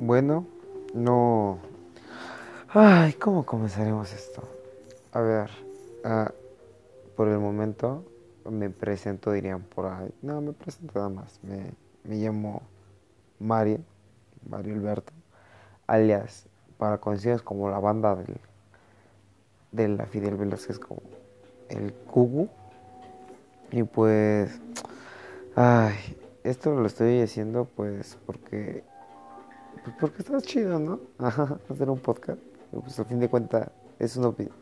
Bueno, no... Ay, ¿cómo comenzaremos esto? A ver, ah, por el momento me presento, dirían por ahí. No, me presento nada más. Me, me llamo Mario, Mario Alberto, alias para conocidos como la banda del, de la Fidel Velázquez, como el Cugu. Y pues, ay, esto lo estoy haciendo pues porque pues porque está chido, ¿no? hacer un podcast. Pues a fin de cuentas es una opinión.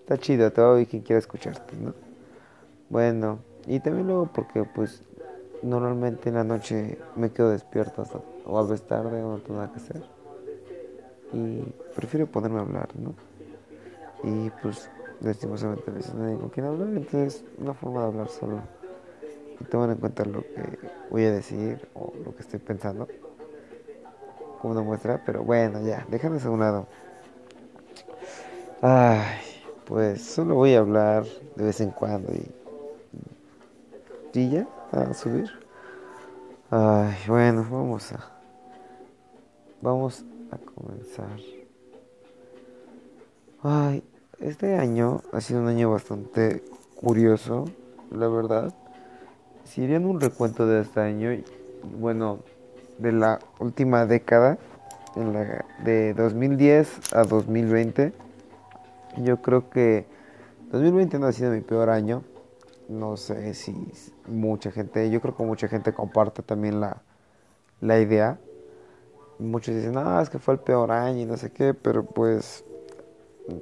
Está chido, te va a oír quien quiera escucharte, ¿no? Bueno, y también luego porque pues normalmente en la noche me quedo despierto hasta o a veces tarde o no tengo nada que hacer. Y prefiero ponerme a hablar, ¿no? Y pues lastimosamente a veces no quién hablar, entonces una forma de hablar solo. Y tomar en cuenta lo que voy a decir o lo que estoy pensando como una muestra, pero bueno, ya, déjame a un lado. Ay, pues solo voy a hablar de vez en cuando y, y ya, a subir. Ay, bueno, vamos a vamos a comenzar. Ay, este año ha sido un año bastante curioso, la verdad. Si harían un recuento de este año, bueno, de la última década, de 2010 a 2020. Yo creo que 2020 no ha sido mi peor año. No sé si mucha gente, yo creo que mucha gente comparte también la, la idea. Muchos dicen, no, es que fue el peor año y no sé qué, pero pues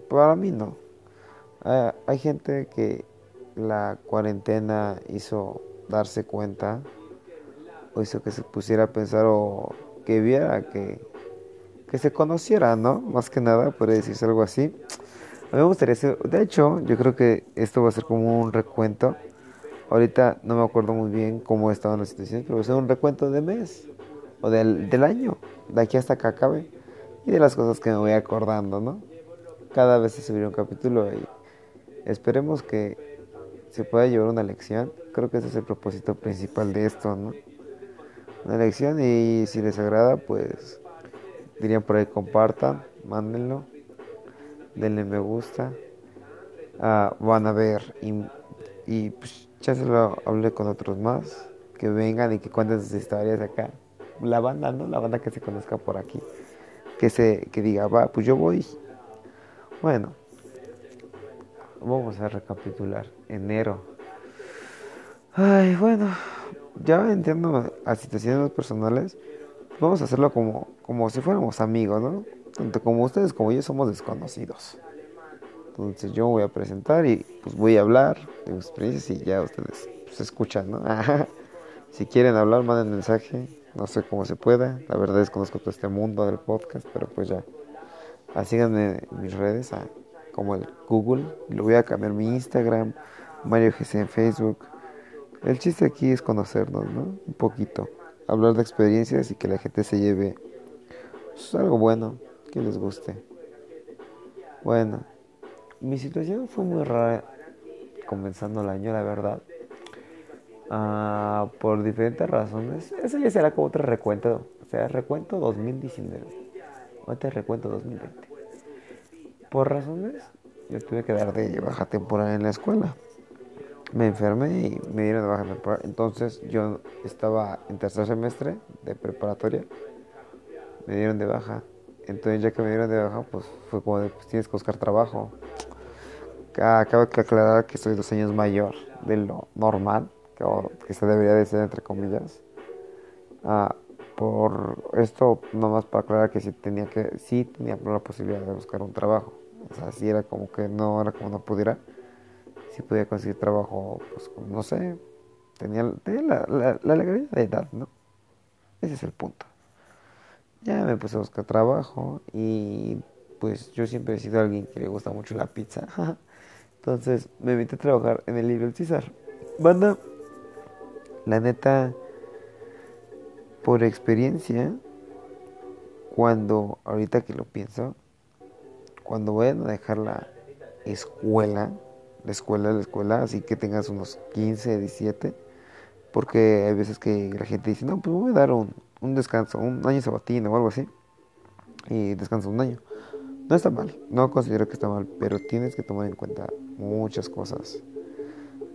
para mí no. hay gente que la cuarentena hizo darse cuenta o hizo que se pusiera a pensar o que viera que, que se conociera, ¿no? Más que nada, puede decirse algo así. A mí me gustaría hacer, de hecho, yo creo que esto va a ser como un recuento. Ahorita no me acuerdo muy bien cómo estaban las situaciones, pero va a ser un recuento de mes o del, del año, de aquí hasta que acabe, y de las cosas que me voy acordando, ¿no? Cada vez se subirá un capítulo y esperemos que se pueda llevar una lección. Creo que ese es el propósito principal de esto, ¿no? Una elección y si les agrada pues dirían por ahí compartan, mándenlo, denle me gusta, ah, van a ver y, pues ya se lo hablé con otros más, que vengan y que cuenten sus historias acá. La banda, ¿no? La banda que se conozca por aquí. Que se que diga, va, pues yo voy. Bueno, vamos a recapitular. Enero. Ay, bueno, ya entiendo a situaciones personales, vamos a hacerlo como, como si fuéramos amigos, ¿no? Tanto como ustedes como yo somos desconocidos. Entonces yo voy a presentar y pues voy a hablar de mis experiencias y ya ustedes pues, escuchan, ¿no? si quieren hablar, manden mensaje, no sé cómo se pueda. La verdad es que conozco todo este mundo del podcast, pero pues ya. Ah, síganme en mis redes, ah, como el Google. Lo voy a cambiar mi Instagram, Mario GC en Facebook. El chiste aquí es conocernos, ¿no? Un poquito. Hablar de experiencias y que la gente se lleve pues, algo bueno, que les guste. Bueno, mi situación fue muy rara comenzando el año, la verdad. Ah, por diferentes razones. Eso ya será como otro recuento. O sea, recuento 2019. Otro recuento 2020. Por razones, yo tuve que dar de baja temporada en la escuela me enfermé y me dieron de baja. Entonces yo estaba en tercer semestre de preparatoria, me dieron de baja. Entonces ya que me dieron de baja, pues fue como de, pues tienes que buscar trabajo. Acabo de aclarar que soy dos años mayor de lo normal, que, que se debería de ser entre comillas. Ah, por esto, nomás para aclarar que sí tenía que, sí tenía la posibilidad de buscar un trabajo. O sea, sí era como que no era como no pudiera si podía conseguir trabajo, pues no sé, tenía, tenía la, la, legalidad de edad, ¿no? Ese es el punto. Ya me puse a buscar trabajo y pues yo siempre he sido alguien que le gusta mucho la pizza. Entonces me metí a trabajar en el libro El César. Banda, la neta, por experiencia, cuando, ahorita que lo pienso, cuando vayan a dejar la escuela, la escuela, la escuela, así que tengas unos 15, 17, porque hay veces que la gente dice, no, pues voy a dar un, un descanso, un año sabatino o algo así, y descanso un año. No está mal, no considero que está mal, pero tienes que tomar en cuenta muchas cosas.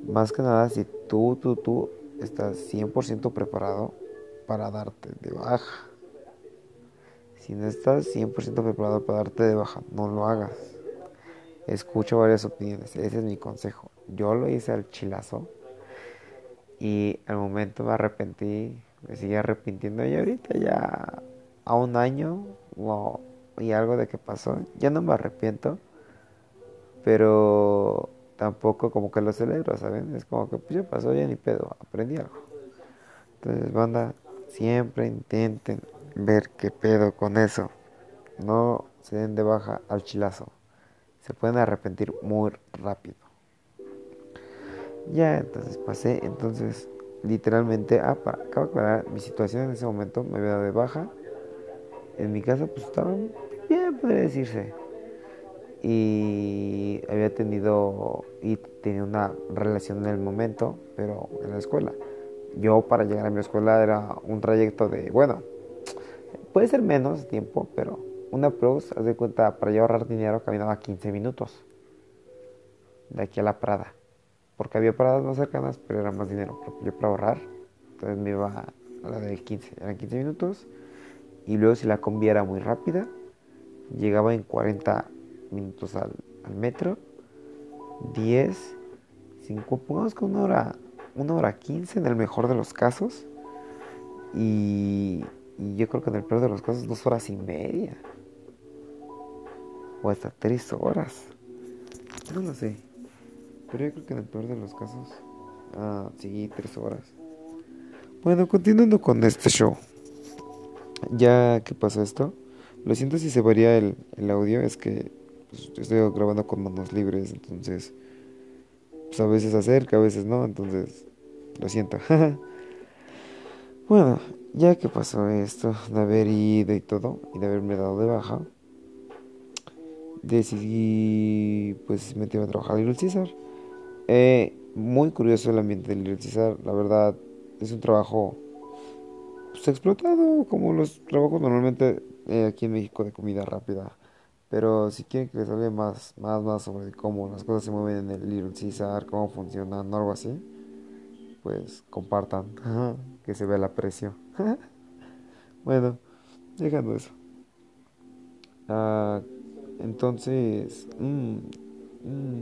Más que nada, si tú, tú, tú estás 100% preparado para darte de baja. Si no estás 100% preparado para darte de baja, no lo hagas. Escucho varias opiniones, ese es mi consejo. Yo lo hice al chilazo y al momento me arrepentí, me sigue arrepintiendo y ahorita ya a un año y algo de que pasó, ya no me arrepiento, pero tampoco como que lo celebro, ¿saben? Es como que pues ya pasó, ya ni pedo, aprendí algo. Entonces, banda, siempre intenten ver qué pedo con eso. No se den de baja al chilazo. Se pueden arrepentir muy rápido. Ya, entonces pasé, entonces literalmente, ah, para, acabo de aclarar, mi situación en ese momento me había dado de baja. En mi casa pues estaba bien, podría decirse y había tenido y tenía una relación en el momento, pero en la escuela. Yo para llegar a mi escuela era un trayecto de, bueno, puede ser menos tiempo, pero una plus, haz de cuenta, para yo ahorrar dinero caminaba 15 minutos de aquí a la Prada, porque había paradas más cercanas, pero era más dinero, yo para ahorrar, entonces me iba a la de 15, eran 15 minutos, y luego si la combi era muy rápida, llegaba en 40 minutos al, metro, 10, 5, pongamos que una hora, una hora 15 en el mejor de los casos. Y, yo creo que en el peor de los casos, dos horas y media. O hasta tres horas. No lo sé. Pero yo creo que en el peor de los casos, ah, sí, tres horas. Bueno, continuando con este show. Ya que pasó esto, lo siento si se varía el, el audio, es que pues, estoy grabando con manos libres, entonces pues a veces acerca, a veces no, entonces lo siento. bueno, ya que pasó esto, de haber ido y todo, y de haberme dado de baja, decidí pues meterme a trabajar en el César. Eh, muy curioso el ambiente del Little César, la verdad es un trabajo pues, explotado como los trabajos normalmente eh, aquí en México de comida rápida. Pero si quieren que les hable más, más, más sobre cómo las cosas se mueven en el Little Caesar, cómo funcionan o algo así, pues compartan, que se vea el aprecio. bueno, dejando eso. Ah, entonces, mmm, mmm,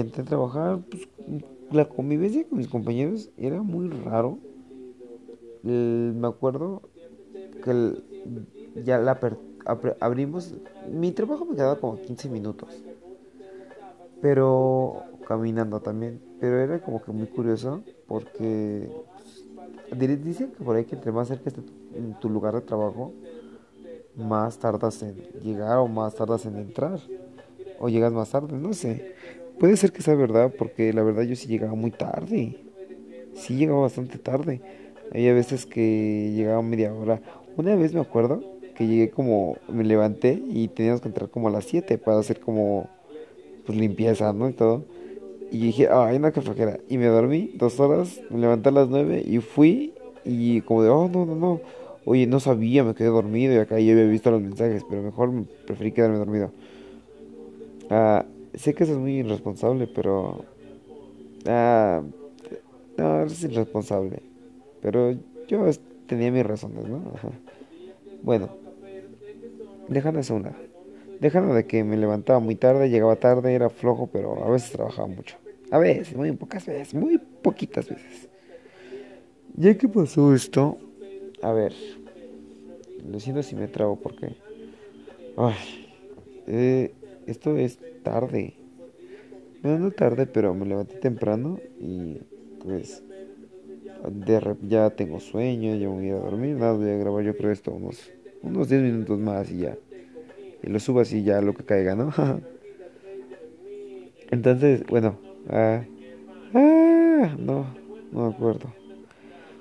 entré a trabajar, pues, la convivencia con mis compañeros era muy raro. me acuerdo que ya la abrimos, mi trabajo me quedaba como 15 minutos, pero caminando también, pero era como que muy curioso porque pues, dicen que por ahí que entre más cerca esté tu lugar de trabajo, más tardas en llegar o más tardas en entrar, o llegas más tarde, no sé. Puede ser que sea verdad, porque la verdad yo sí llegaba muy tarde. Sí llegaba bastante tarde. Había veces que llegaba media hora. Una vez me acuerdo que llegué como, me levanté y teníamos que entrar como a las 7 para hacer como, pues limpieza, ¿no? Y todo. Y dije, ay, no, qué flojera. Y me dormí dos horas, me levanté a las 9 y fui y como de, oh, no, no, no. Oye, no sabía, me quedé dormido y acá ya había visto los mensajes, pero mejor preferí quedarme dormido. Ah, sé que eso es muy irresponsable, pero... Ah, no, es irresponsable. Pero yo tenía mis razones, ¿no? Bueno, dejando eso una. Dejando de que me levantaba muy tarde, llegaba tarde, era flojo, pero a veces trabajaba mucho. A veces, muy pocas veces, muy poquitas veces. Ya que pasó esto, a ver, lo siento si me trago porque... Ay, eh, esto es tarde. No, no tarde, pero me levanté temprano y pues de ya tengo sueño, ya voy a ir a dormir, nada, voy a grabar yo creo esto unos unos 10 minutos más y ya. Y lo subo así ya lo que caiga, ¿no? Entonces, bueno, ah, ah, no, no me acuerdo.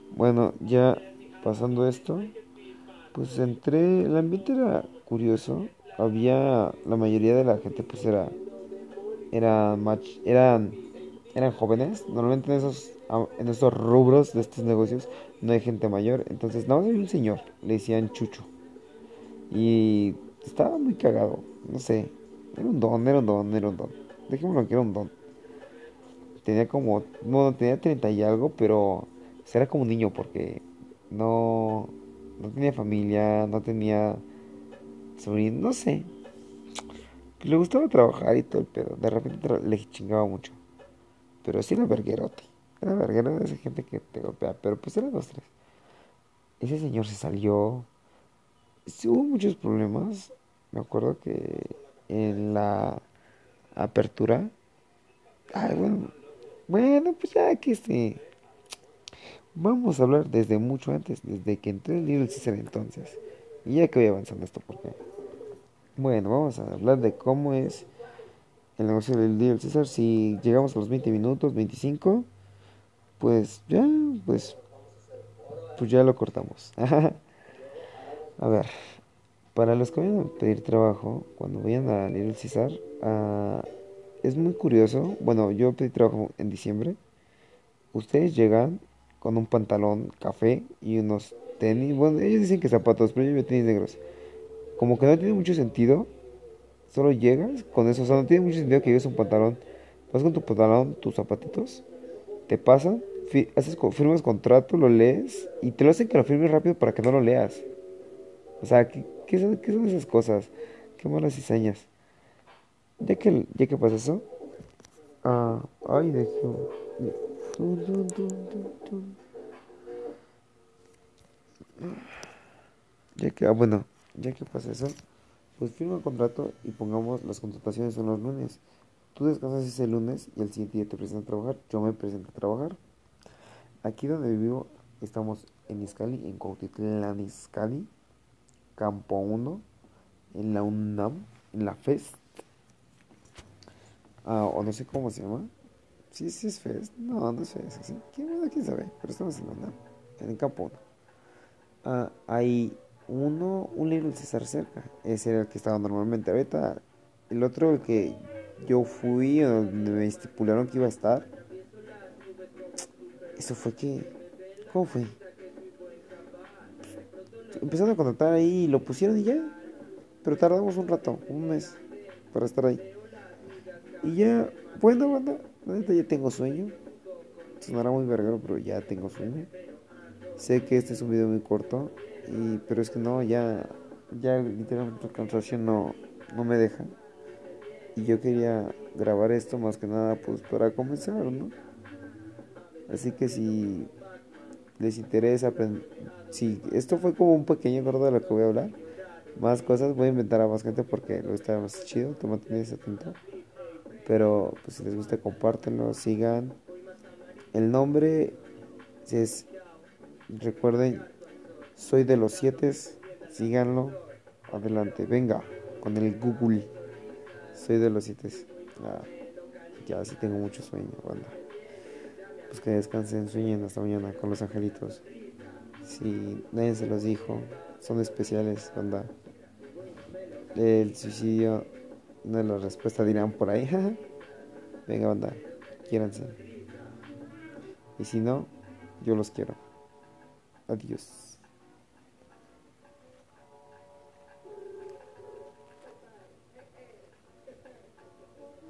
Bueno, ya pasando esto, pues entré, el ambiente era curioso. Había, la mayoría de la gente pues era, era match, eran, eran jóvenes. Normalmente en esos en estos rubros de estos negocios no hay gente mayor. Entonces, nada más había un señor, le decían Chucho. Y estaba muy cagado, no sé. Era un don, era un don, era un don. Dejémoslo que era un don. Tenía como, bueno, tenía 30 y algo, pero era como un niño porque no, no tenía familia, no tenía sobrino, no sé. Le gustaba trabajar y todo el pedo. De repente le chingaba mucho. Pero sí era verguerote. Era verguero de esa gente que te golpea. Pero pues eran dos, tres. Ese señor se salió. hubo muchos problemas. Me acuerdo que en la apertura. Ay, bueno. Bueno, pues ya que este. Vamos a hablar desde mucho antes, desde que entré el libro César entonces. Y ya que voy avanzando esto, porque. Bueno, vamos a hablar de cómo es el negocio del Little César. Si llegamos a los 20 minutos, 25, pues ya, pues. Pues ya lo cortamos. a ver, para los que vayan a pedir trabajo, cuando vayan a Little César, uh, es muy curioso. Bueno, yo pedí trabajo en diciembre. Ustedes llegan con un pantalón café y unos tenis. Bueno, ellos dicen que zapatos, pero yo veo tenis negros. Como que no tiene mucho sentido. Solo llegas con eso. O sea, no tiene mucho sentido que lleves un pantalón. Vas con tu pantalón, tus zapatitos. Te pasan. haces, firmas contrato, lo lees. Y te lo hacen que lo firmes rápido para que no lo leas. O sea, ¿qué, qué, son, qué son, esas cosas? Qué malas cizañas. Ya que, ya que pasa eso. Ah, ay, de ya que, ah, bueno, ya que pasa eso, pues firma el contrato y pongamos las contrataciones son los lunes. Tú descansas ese lunes y el siguiente día te presentas a trabajar. Yo me presento a trabajar. Aquí donde vivo estamos en Iscali, en Cuautitlán Iscali, Campo 1, en la UNAM, en la FEST. Ah, o no sé cómo se llama. Sí, sí es FEST. No, no es FEST. ¿sí? ¿Quién, ¿Quién sabe? Pero estamos en en el Campo 1. Ah, hay uno, un libro César cerca. Ese era el que estaba normalmente. Ahorita, el otro, el que yo fui, donde me estipularon que iba a estar. Eso fue que. ¿Cómo fue? Empezaron a contratar ahí y lo pusieron y ya. Pero tardamos un rato, un mes, para estar ahí. Y ya, bueno, bueno, ya tengo sueño. Sonará muy vergaro, pero ya tengo sueño. Sé que este es un video muy corto, y, pero es que no, ya, ya literalmente la concentración no, no me deja. Y yo quería grabar esto más que nada pues para comenzar, ¿no? Así que si les interesa, si esto fue como un pequeño gordo de lo que voy a hablar, más cosas voy a inventar a más gente porque lo está más chido, tómate atento. Pero pues si les gusta compártenlo, sigan. El nombre es recuerden soy de los siete, síganlo. Adelante, venga, con el Google. Soy de los siete. Ya sí tengo mucho sueño, banda. Pues que descansen, sueñen hasta mañana con los angelitos. Si nadie se los dijo, son especiales, banda. El suicidio no es la respuesta, dirán por ahí. Venga, banda, quiéranse. Y si no, yo los quiero. Adiós.